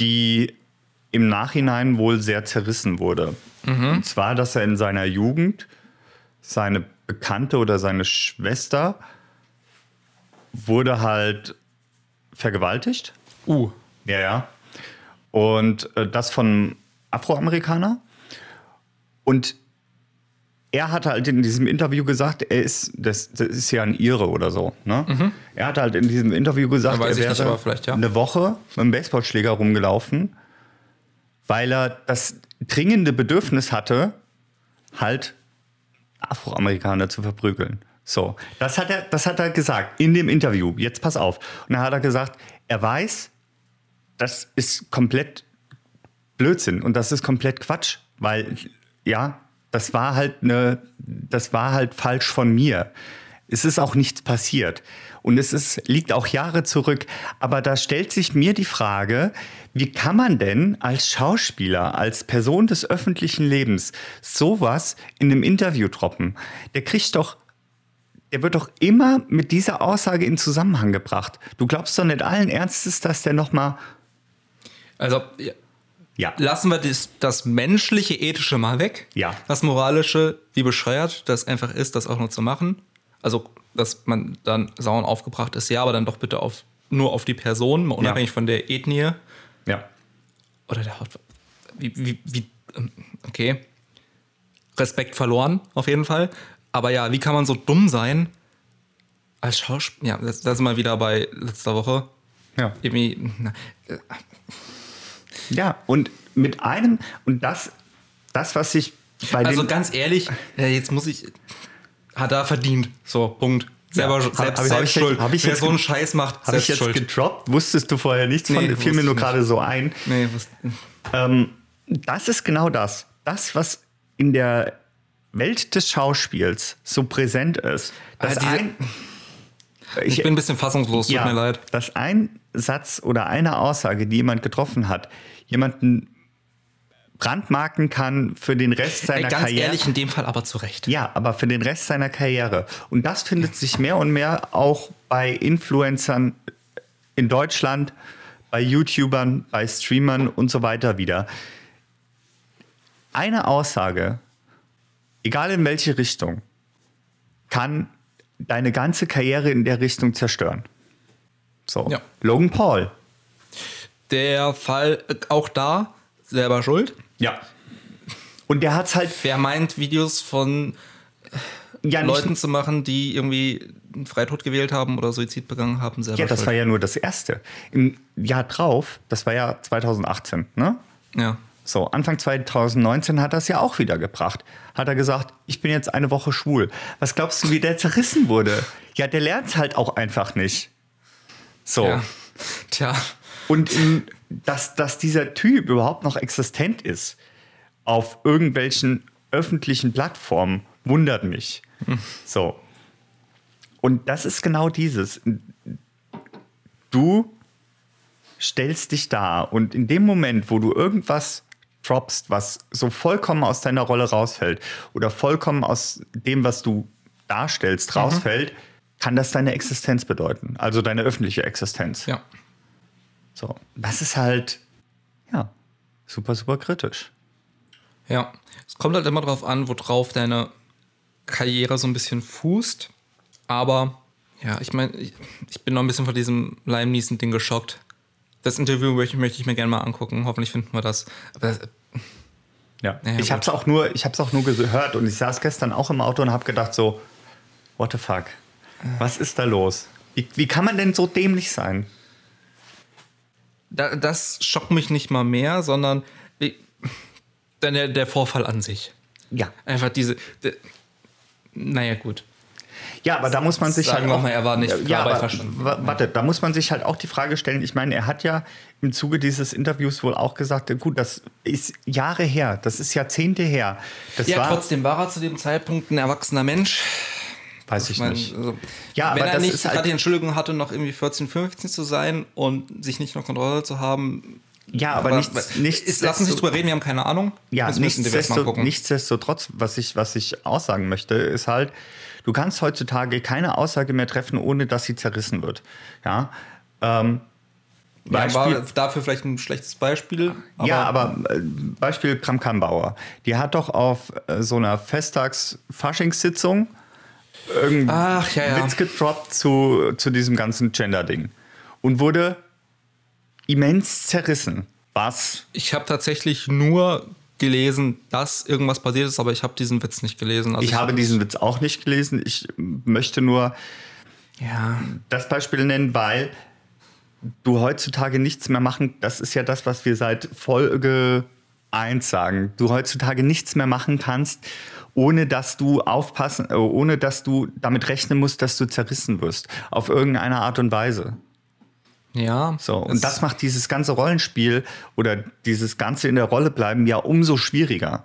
die im Nachhinein wohl sehr zerrissen wurde. Und zwar, dass er in seiner Jugend seine Bekannte oder seine Schwester wurde halt vergewaltigt. Uh. Ja, ja. Und äh, das von Afroamerikaner. Und er hat halt in diesem Interview gesagt, er ist, das, das ist ja ein Ire oder so. Ne? Er hat halt in diesem Interview gesagt, er nicht, wäre aber vielleicht, ja. eine Woche mit einem Baseballschläger rumgelaufen, weil er das dringende Bedürfnis hatte, halt Afroamerikaner zu verprügeln. So, das hat er, das hat er gesagt in dem Interview. Jetzt pass auf. Und dann hat er gesagt, er weiß, das ist komplett Blödsinn und das ist komplett Quatsch, weil ja, das war halt eine, das war halt falsch von mir. Es ist auch nichts passiert und es ist, liegt auch Jahre zurück. Aber da stellt sich mir die Frage, wie kann man denn als Schauspieler, als Person des öffentlichen Lebens sowas in einem Interview droppen? Der kriegt doch der wird doch immer mit dieser Aussage in Zusammenhang gebracht. Du glaubst doch nicht allen Ernstes, dass der nochmal. Also, ja, lassen wir das, das menschliche, ethische mal weg. Ja. Das moralische, wie bescheuert das einfach ist, das auch nur zu machen. Also, dass man dann sauer aufgebracht ist, ja, aber dann doch bitte auf, nur auf die Person, unabhängig von der Ethnie Ja. oder der Haut. Wie, wie, wie, ähm, okay. Respekt verloren, auf jeden Fall. Aber ja, wie kann man so dumm sein als Schauspieler? Ja, das, das sind wir wieder bei letzter Woche. Ja. Irgendwie, na, Ja, und mit einem, und das, das was ich bei Also ganz ehrlich, äh, jetzt muss ich. Hat er verdient. So, Punkt. Selber, Ja, selbst, hab- ich- selbst ich schuld. hab ich Wer jetzt so einen Scheiß macht, habe ich jetzt schuld. gedroppt? Wusstest du vorher nichts von? Nee, fiel wusste mir ich nur gerade so ein. Nee, Ähm, das ist genau das. Das, was in der Welt des Schauspiels so präsent ist. Das diese- ein, ich bin ein bisschen fassungslos, tut mir leid. dass ein Satz oder eine Aussage, die jemand getroffen hat, jemanden brandmarken kann für den Rest seiner ganz Karriere. ehrlich, in dem Fall aber zu Recht. Ja, aber für den Rest seiner Karriere. Und das findet sich mehr und mehr auch bei Influencern in Deutschland, bei YouTubern, bei Streamern und so weiter wieder. Eine Aussage, egal in welche Richtung, kann deine ganze Karriere in der Richtung zerstören. So. Ja. Logan Paul. Der Fall, äh, auch da, selber schuld. Ja. Und der hat's halt Wer meint, Videos von ja nicht Leuten zu machen, die irgendwie einen Freitod gewählt haben oder Suizid begangen haben, selber Ja, das schuld. war ja nur das erste. Im Jahr drauf, das war ja 2018, ne? ja. So, Anfang 2019 hat er es ja auch wieder gebracht. Hat er gesagt, ich bin jetzt eine Woche schwul. Was glaubst du, wie der zerrissen wurde? Ja, der lernt es halt auch einfach nicht. So. ja. Tja. Und in, dass, dass dieser Typ überhaupt noch existent ist auf irgendwelchen öffentlichen Plattformen, wundert mich. So. Und das ist genau dieses. Du stellst dich da und in dem Moment, wo du irgendwas droppst, was so vollkommen aus deiner Rolle rausfällt oder vollkommen aus dem, was du darstellst, rausfällt, kann das deine Existenz bedeuten. Also deine öffentliche Existenz. Ja. So, das ist halt, ja, super, super kritisch. Ja. Es kommt halt immer drauf an, worauf deine Karriere so ein bisschen fußt. Aber ja, ich meine, ich, ich bin noch ein bisschen von diesem Lime Neeson-Ding geschockt. Das Interview möchte, möchte ich mir gerne mal angucken. Hoffentlich finden wir das. Aber das, Ja, Ja, ich habe es auch nur, ich habe es auch nur gehört und ich saß gestern auch im Auto und habe gedacht so, what the fuck, was ist da los? Wie, wie kann man denn so dämlich sein? Da, das schockt mich nicht mal mehr, sondern dann der, der Vorfall an sich. Ja, Einfach diese. De, naja, gut. ja, aber da muss man sich Sagen halt auch, mal, er war nicht ja, aber, Warte, da muss man sich halt auch die Frage stellen. Ich meine, er hat ja im Zuge dieses Interviews wohl auch gesagt, gut, das ist Jahre her, das ist Jahrzehnte her. Das Ja, war, trotzdem war er zu dem Zeitpunkt ein erwachsener Mensch. Weiß ich Ich meine, nicht. also, Ja, wenn aber er das nicht ist halt- gerade die Entschuldigung hatte, noch irgendwie 14, 15 zu sein und sich nicht noch Kontrolle zu haben. Ja, aber, nichts, nichts ist, lass uns nicht drüber reden, wir haben keine Ahnung. Ja, das müssen wir jetzt mal nichtsdestotrotz, gucken. nichtsdestotrotz, was ich, was ich aussagen möchte, ist halt, du kannst heutzutage keine Aussage mehr treffen, ohne dass sie zerrissen wird. Ja, ähm, ja, war Beispiel- dafür vielleicht ein schlechtes Beispiel. ja, aber äh, Beispiel Kram Kambauer. Die hat doch auf äh, so einer Festtags-Faschingssitzung irgendeinen Ach, ja, ja. Witz gedroppt zu, zu diesem ganzen Gender-Ding und wurde immens zerrissen. Was? Ich habe tatsächlich nur gelesen, dass irgendwas passiert ist, aber ich habe diesen Witz nicht gelesen. Also Ich habe diesen Witz auch nicht gelesen. Ich möchte nur Ja, das Beispiel nennen, weil du heutzutage nichts mehr machen, das ist ja das, was wir seit Folge 1 sagen, du heutzutage nichts mehr machen kannst, ohne dass du aufpassen, äh, ohne dass du damit rechnen musst, dass du zerrissen wirst, auf irgendeine Art und Weise. ja. So, und das macht dieses ganze Rollenspiel oder dieses ganze in der Rolle bleiben ja umso schwieriger.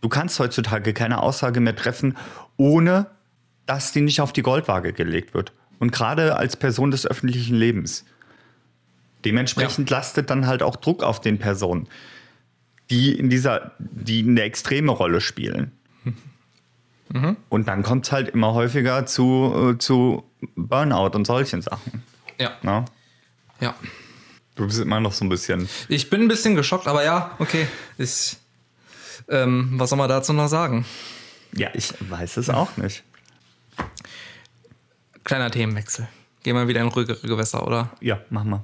Du kannst heutzutage keine Aussage mehr treffen, ohne dass die nicht auf die Goldwaage gelegt wird. Und gerade als Person des öffentlichen Lebens. Dementsprechend lastet dann halt auch Druck auf den Personen, die in dieser, die eine extreme Rolle spielen. Und dann kommt es halt immer häufiger zu, äh, zu Burnout und solchen Sachen. Ja, Na? ja. Du bist immer noch so ein bisschen. Ich bin ein bisschen geschockt, aber ja, okay. Ich, ähm, was soll man dazu noch sagen? Ja, ich weiß es auch nicht. Kleiner Themenwechsel. Gehen wir wieder in ruhigere Gewässer, oder? Ja, mach mal.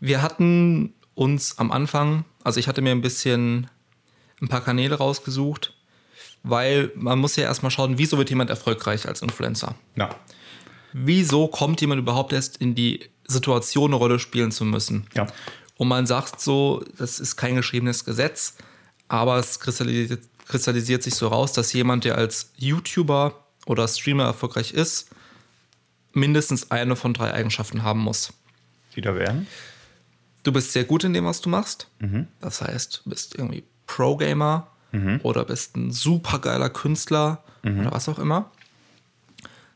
Wir hatten uns am Anfang, also ich hatte mir ein bisschen ein paar Kanäle rausgesucht, weil man muss ja erstmal schauen, wieso wird jemand erfolgreich als Influencer? Ja. Wieso kommt jemand überhaupt erst in die Situation, eine Rolle spielen zu müssen? Ja. Und man sagt so, das ist kein geschriebenes Gesetz, aber es kristallisiert, kristallisiert sich so raus, dass jemand, der als YouTuber oder Streamer erfolgreich ist, mindestens eine von drei Eigenschaften haben muss. Wieder werden? Du bist sehr gut in dem, was du machst. Das heißt, du bist irgendwie Pro-Gamer oder bist ein supergeiler Künstler oder was auch immer.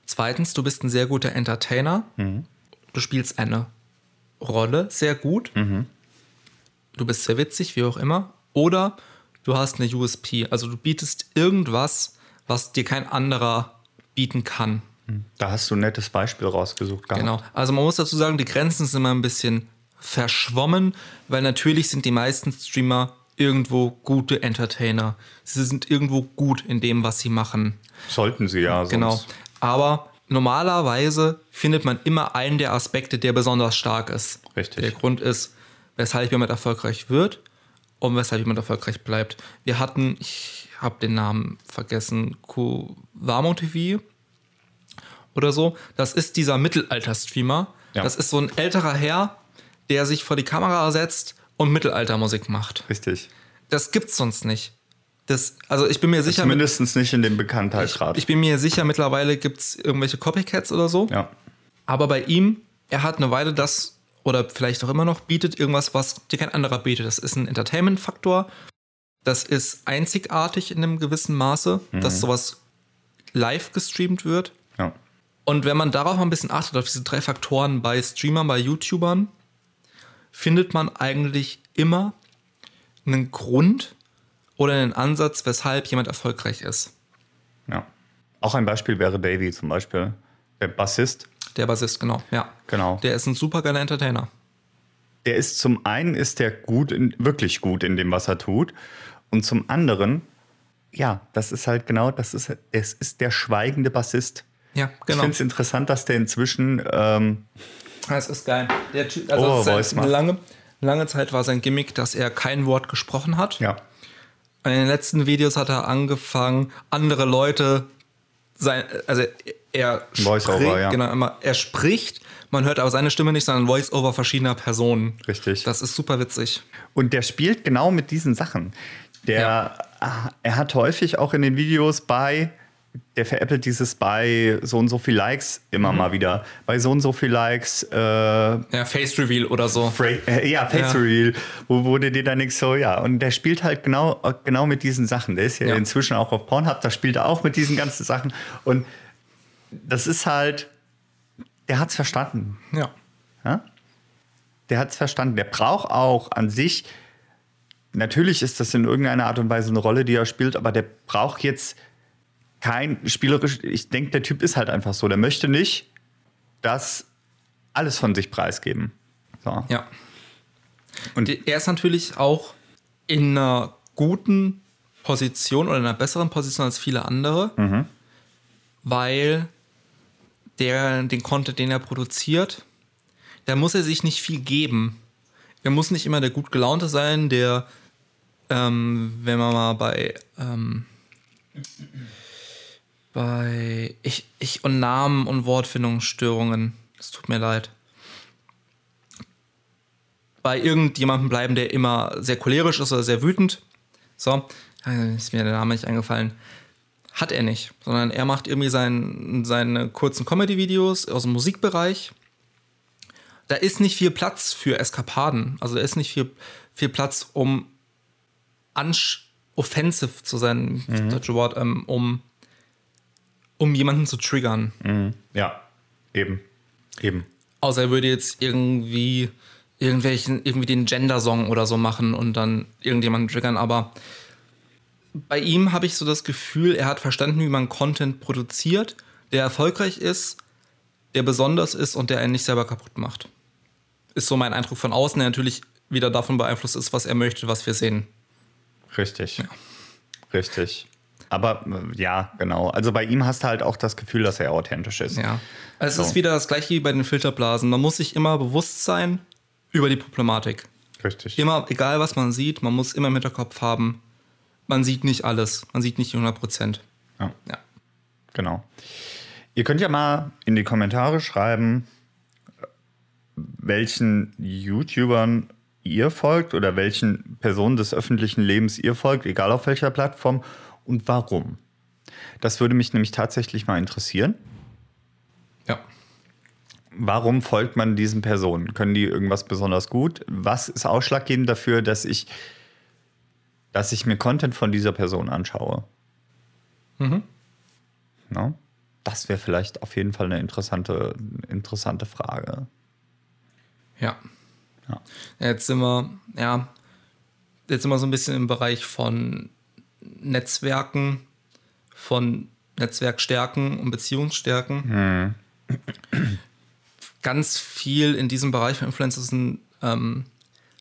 Zweitens, du bist ein sehr guter Entertainer. Du spielst eine Rolle sehr gut. Du bist sehr witzig, wie auch immer. Oder du hast eine USP. Also du bietest irgendwas, was dir kein anderer bieten kann. Da hast du ein nettes Beispiel rausgesucht. Gehabt. Genau. Also man muss dazu sagen, die Grenzen sind immer ein bisschen verschwommen, weil natürlich sind die meisten Streamer irgendwo gute Entertainer. Sie sind irgendwo gut in dem, was sie machen. Sollten sie ja. Sonst. Genau. Aber normalerweise findet man immer einen der Aspekte, der besonders stark ist. Richtig. Der Grund ist, weshalb jemand erfolgreich wird und weshalb jemand erfolgreich bleibt. Wir hatten, ich habe den Namen vergessen, Kuwamo TV oder so. Das ist dieser Mittelalter-Streamer. Ja. Das ist so ein älterer Herr, der sich vor die Kamera setzt und Mittelaltermusik macht. Richtig. Das gibt's sonst nicht. Das, also ich bin mir sicher, Mindestens nicht in dem Bekanntheitsgrad. ich bin mir sicher, mittlerweile gibt es irgendwelche Copycats oder so. ja. Aber bei ihm, er hat eine Weile das, oder vielleicht auch immer noch, bietet irgendwas, was dir kein anderer bietet. Das ist ein Entertainment-Faktor. Das ist einzigartig in einem gewissen Maße, dass sowas live gestreamt wird. ja. Und wenn man darauf ein bisschen achtet, auf diese drei Faktoren bei Streamern, bei YouTubern, findet man eigentlich immer einen Grund oder einen Ansatz, weshalb jemand erfolgreich ist. Ja. Auch ein Beispiel wäre Davy zum Beispiel, der Bassist. Der Bassist, genau, ja. Genau. Der ist ein super geiler Entertainer. Der ist zum einen ist der gut, in, wirklich gut in dem, was er tut. Und zum anderen, ja, das ist halt genau, das ist, es ist der schweigende Bassist. Ja, Ich genau. finde es interessant, dass der inzwischen, ähm, Das ist geil. Der Typ, also Oh, seit lange, lange Zeit war sein Gimmick, dass er kein Wort gesprochen hat. ja, In den letzten Videos hat er angefangen, andere Leute sein, also er Voice-over, spricht, ja. genau, immer, er spricht, man hört aber seine Stimme nicht, sondern Voice-over verschiedener Personen. richtig. Das ist super witzig. Und der spielt genau mit diesen Sachen. Der, ah, er hat häufig auch in den Videos bei, der veräppelt dieses bei so und so viel Likes immer mal wieder. Bei so und so viel Likes, äh, Ja, Face Reveal oder so. Fra äh, ja, Face Ja. Reveal, wo wurde dir dann nichts so, ja. Und der spielt halt genau, genau mit diesen Sachen. Der ist ja, Ja. inzwischen auch auf Pornhub, da spielt er auch mit diesen ganzen Sachen. Und das ist halt, der hat's verstanden. Ja. Ja? Der hat's verstanden. Der braucht auch an sich, natürlich ist das in irgendeiner Art und Weise eine Rolle, die er spielt, aber der braucht jetzt kein spielerisch, ich denke, der Typ ist halt einfach so. Der möchte nicht das alles von sich preisgeben. So. Ja. Und- Und er ist natürlich auch in einer guten Position oder in einer besseren Position als viele andere, Mhm. weil der den Content, den er produziert, da muss er sich nicht viel geben. Er muss nicht immer der gut gelaunte sein, der, ähm, wenn man mal bei ähm, bei ich, ich und Namen und Wortfindungsstörungen, es tut mir leid bei irgendjemandem bleiben, der immer sehr cholerisch ist oder sehr wütend. So, ist mir der Name nicht eingefallen. Hat er nicht, sondern er macht irgendwie sein, seine kurzen Comedy-Videos aus dem Musikbereich. Da ist nicht viel Platz für Eskapaden. Also da ist nicht viel, viel Platz, um offensive zu sein, das deutsche Wort, ähm, um, um jemanden zu triggern. Ja, eben. Eben. Außer er würde jetzt irgendwie irgendwelchen, irgendwie den Gender-Song oder so machen und dann irgendjemanden triggern, aber bei ihm habe ich so das Gefühl, er hat verstanden, wie man Content produziert, der erfolgreich ist, der besonders ist und der einen nicht selber kaputt macht. Ist so mein Eindruck von außen, der natürlich wieder davon beeinflusst ist, was er möchte, was wir sehen. Richtig. Richtig. Aber äh, ja, genau. Also bei ihm hast du halt auch das Gefühl, dass er authentisch ist. Ja. Also es So. ist wieder das gleiche wie bei den Filterblasen. Man muss sich immer bewusst sein über die Problematik. Richtig. immer, egal was man sieht, man muss immer im Hinterkopf haben, man sieht nicht alles, man sieht nicht 100 Prozent. Ja. Ja. Genau. Ihr könnt ja mal in die Kommentare schreiben, welchen YouTubern ihr folgt oder welchen Personen des öffentlichen Lebens ihr folgt, egal auf welcher Plattform und warum. Das würde mich nämlich tatsächlich mal interessieren. Ja. Warum folgt man diesen Personen? Können die irgendwas besonders gut? Was ist ausschlaggebend dafür, dass ich, dass ich mir Content von dieser Person anschaue? Mhm. Ne? Das wäre vielleicht auf jeden Fall eine interessante, interessante Frage. Ja. Ja. Jetzt sind wir, ja, jetzt sind wir so ein bisschen im Bereich von Netzwerken, von Netzwerkstärken und Beziehungsstärken. Ganz viel in diesem Bereich von Influencers sind, ähm,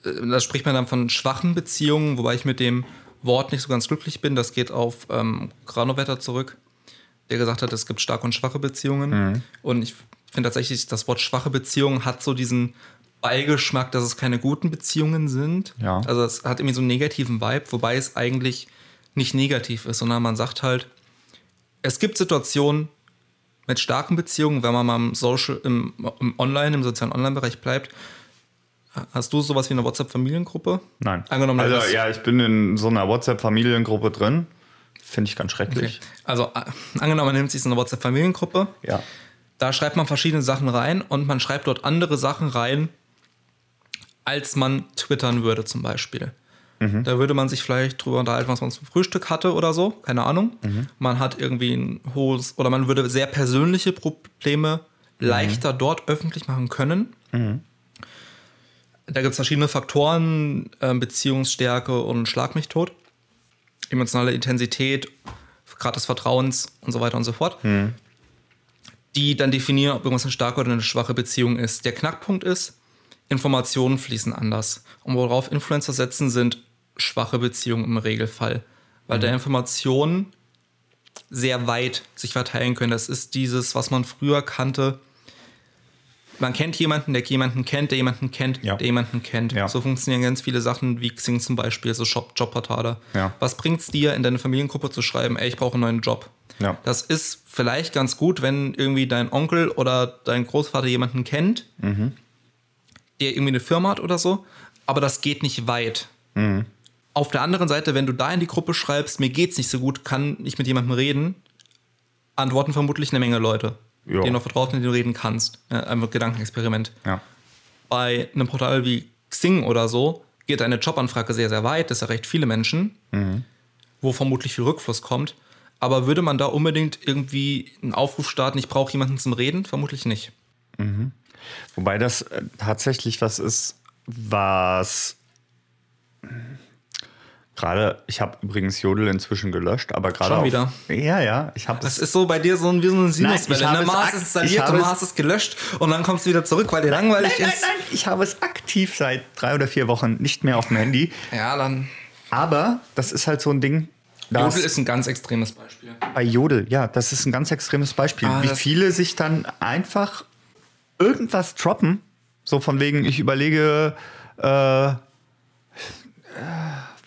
äh, da spricht man dann von schwachen Beziehungen, wobei ich mit dem Wort nicht so ganz glücklich bin. Das geht auf ähm, Granovetter zurück, der gesagt hat, es gibt starke und schwache Beziehungen. Und ich finde tatsächlich, das Wort schwache Beziehungen hat so diesen Beigeschmack, dass es keine guten Beziehungen sind. Ja. Also es hat irgendwie so einen negativen Vibe, wobei es eigentlich nicht negativ ist, sondern man sagt halt, es gibt Situationen mit starken Beziehungen, wenn man mal im Social, im, im Online, im sozialen Online-Bereich bleibt. Hast du sowas wie eine WhatsApp-Familiengruppe? Nein. Angenommen, also ja, ich bin in so einer WhatsApp-Familiengruppe drin. Finde ich ganz schrecklich. Also äh, angenommen, man nimmt sich so eine WhatsApp-Familiengruppe, Ja. da schreibt man verschiedene Sachen rein und man schreibt dort andere Sachen rein, als man twittern würde zum Beispiel. Da würde man sich vielleicht drüber unterhalten, was man zum Frühstück hatte oder so, keine Ahnung. Man hat irgendwie ein hohes, oder man würde sehr persönliche Probleme leichter dort öffentlich machen können. Da gibt es verschiedene Faktoren, äh, Beziehungsstärke und Schlag mich tot, emotionale Intensität, Grad des Vertrauens und so weiter und so fort, die dann definieren, ob irgendwas eine starke oder eine schwache Beziehung ist. Der Knackpunkt ist, Informationen fließen anders. Und worauf Influencer setzen, sind schwache Beziehungen im Regelfall, weil da Informationen sehr weit sich verteilen können. Das ist dieses, was man früher kannte. Man kennt jemanden, der jemanden kennt, der jemanden kennt, Ja. der jemanden kennt. Ja. So funktionieren ganz viele Sachen wie Xing zum Beispiel, so Job, Jobportale. Ja. Was bringt's dir, in deine Familiengruppe zu schreiben, ey, ich brauche einen neuen Job? Ja. Das ist vielleicht ganz gut, wenn irgendwie dein Onkel oder dein Großvater jemanden kennt, Mhm. der irgendwie eine Firma hat oder so, aber das geht nicht weit. Mhm. Auf der anderen Seite, wenn du da in die Gruppe schreibst, mir geht's nicht so gut, kann ich mit jemandem reden, antworten vermutlich eine Menge Leute, Ja. denen du vertraut, mit denen du reden kannst. Ja, Einfach Gedankenexperiment. Ja. Bei einem Portal wie Xing oder so geht deine Jobanfrage sehr, sehr weit. Das recht viele Menschen, wo vermutlich viel Rückfluss kommt. Aber würde man da unbedingt irgendwie einen Aufruf starten, ich brauche jemanden zum Reden? Vermutlich nicht. Wobei das äh, tatsächlich was ist, was gerade, ich habe übrigens Jodel inzwischen gelöscht, aber gerade Schon auf- wieder? Ja, ja, ich habe Das ist so bei dir so ein, wie so eine Sinuswelle. ne? es hast es ich installiert und es- hast es gelöscht und dann kommst du wieder zurück, weil dir langweilig Nein, nein, ist. nein, ich habe es aktiv seit drei oder vier Wochen nicht mehr auf dem Handy. Ja, dann. Aber das ist halt so ein Ding. Jodel ist ein ganz extremes Beispiel. bei Jodel, ja, das ist ein ganz extremes Beispiel. Ah, wie viele sich dann einfach irgendwas droppen, so von wegen, ich überlege, äh,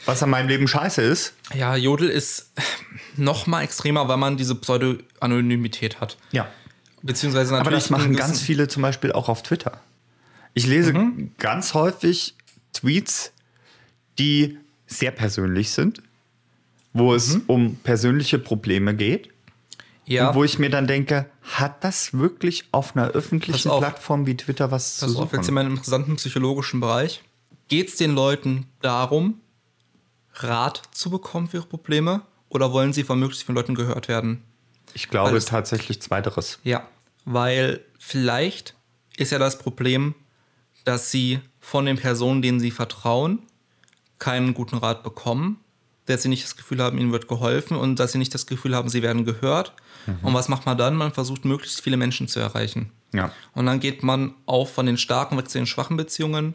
was an meinem Leben scheiße ist. Ja, Jodel ist noch mal extremer, weil man diese Pseudo-Anonymität hat. Ja. Beziehungsweise Aber natürlich. das machen ganz viele zum Beispiel auch auf Twitter. Ich lese Mhm. ganz häufig Tweets, die sehr persönlich sind, wo es Mhm. um persönliche Probleme geht. Ja, Und wo ich mir dann denke, hat das wirklich auf einer öffentlichen auf. Plattform wie Twitter was zu pass auf, jetzt in suchen? meinem interessanten psychologischen Bereich. Geht es den Leuten darum, Rat zu bekommen für ihre Probleme oder wollen sie von möglichst vielen Leuten gehört werden? Ich glaube Weil es- tatsächlich zweiteres. Ja, weil vielleicht ist ja das Problem, dass sie von den Personen, denen sie vertrauen, keinen guten Rat bekommen, dass sie nicht das Gefühl haben, ihnen wird geholfen und dass sie nicht das Gefühl haben, sie werden gehört. Und was macht man dann? Man versucht, möglichst viele Menschen zu erreichen. Ja. Und dann geht man auch von den starken weg zu den schwachen Beziehungen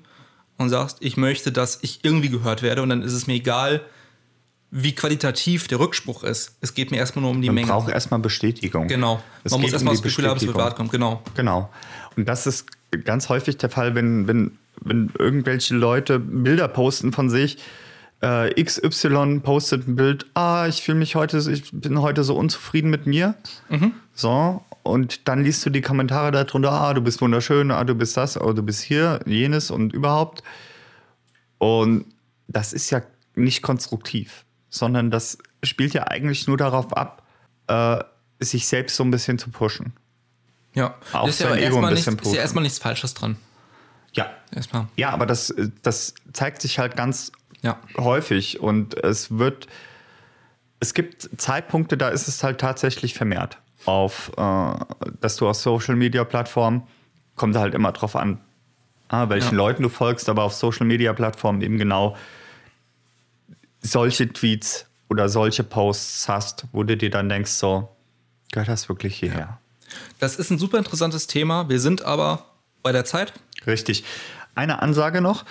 und sagt, ich möchte, dass ich irgendwie gehört werde. Und dann ist es mir egal, wie qualitativ der Rückspruch ist. Es geht mir erstmal nur um die Man Menge. braucht erstmal Bestätigung. Genau. Es Man muss erstmal um das Gefühl haben, es wird kommen. Genau. Genau. Und das ist ganz häufig der Fall, wenn, wenn, wenn irgendwelche Leute Bilder posten von sich. Äh, XY postet ein Bild, ah, ich fühle mich heute, ich bin heute so unzufrieden mit mir. So, und dann liest du die Kommentare darunter, ah, du bist wunderschön, ah, du bist das, oh, du bist hier, jenes und überhaupt. Und das ist ja nicht konstruktiv, sondern das spielt ja eigentlich nur darauf ab, äh, sich selbst so ein bisschen zu pushen. Ja. Auch ist, ja sein Ego ein erstmal bisschen nichts, ist ja pushen. erstmal nichts Falsches dran. Ja, Erstmal. Ja, aber das, äh, das zeigt sich halt ganz Ja. häufig und es wird, es gibt Zeitpunkte, da ist es halt tatsächlich vermehrt auf, äh, dass du auf Social Media Plattformen, kommt halt immer drauf an, ah, welchen Ja. Leuten du folgst, aber auf Social Media Plattformen eben genau solche Tweets oder solche Posts hast, wo du dir dann denkst, so, gehört das wirklich hierher? Das ist ein super interessantes Thema. Wir sind aber bei der Zeit. Richtig. Eine Ansage noch.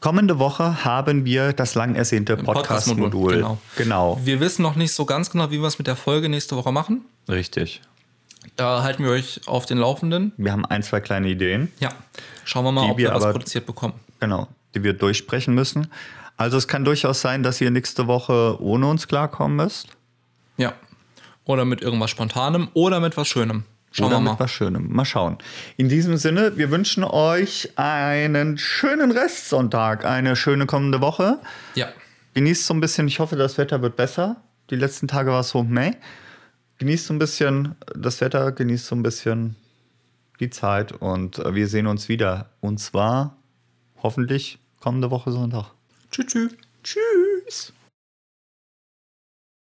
Kommende Woche haben wir das lang ersehnte Podcast-Modul, genau. genau. Wir wissen noch nicht so ganz genau, wie wir es mit der Folge nächste Woche machen. Richtig. Da halten wir euch auf den Laufenden. Wir haben ein, zwei kleine Ideen, Ja. Schauen wir mal, ob wir, wir was aber- produziert bekommen. genau, die wir durchsprechen müssen. Also es kann durchaus sein, dass ihr nächste Woche ohne uns klarkommen müsst. Ja. Oder mit irgendwas Spontanem oder mit was Schönem. Schauen oder wir mal. mit was Schönem. Mal schauen. In diesem Sinne, wir wünschen euch einen schönen Restsonntag, eine schöne kommende Woche. Ja. Genießt so ein bisschen, ich hoffe, das Wetter wird besser. Die letzten Tage war es so, meh. Genießt so ein bisschen das Wetter, genießt so ein bisschen die Zeit und äh, wir sehen uns wieder. Und zwar hoffentlich kommende Woche Sonntag. Tschüss. tschüss. Tschüss.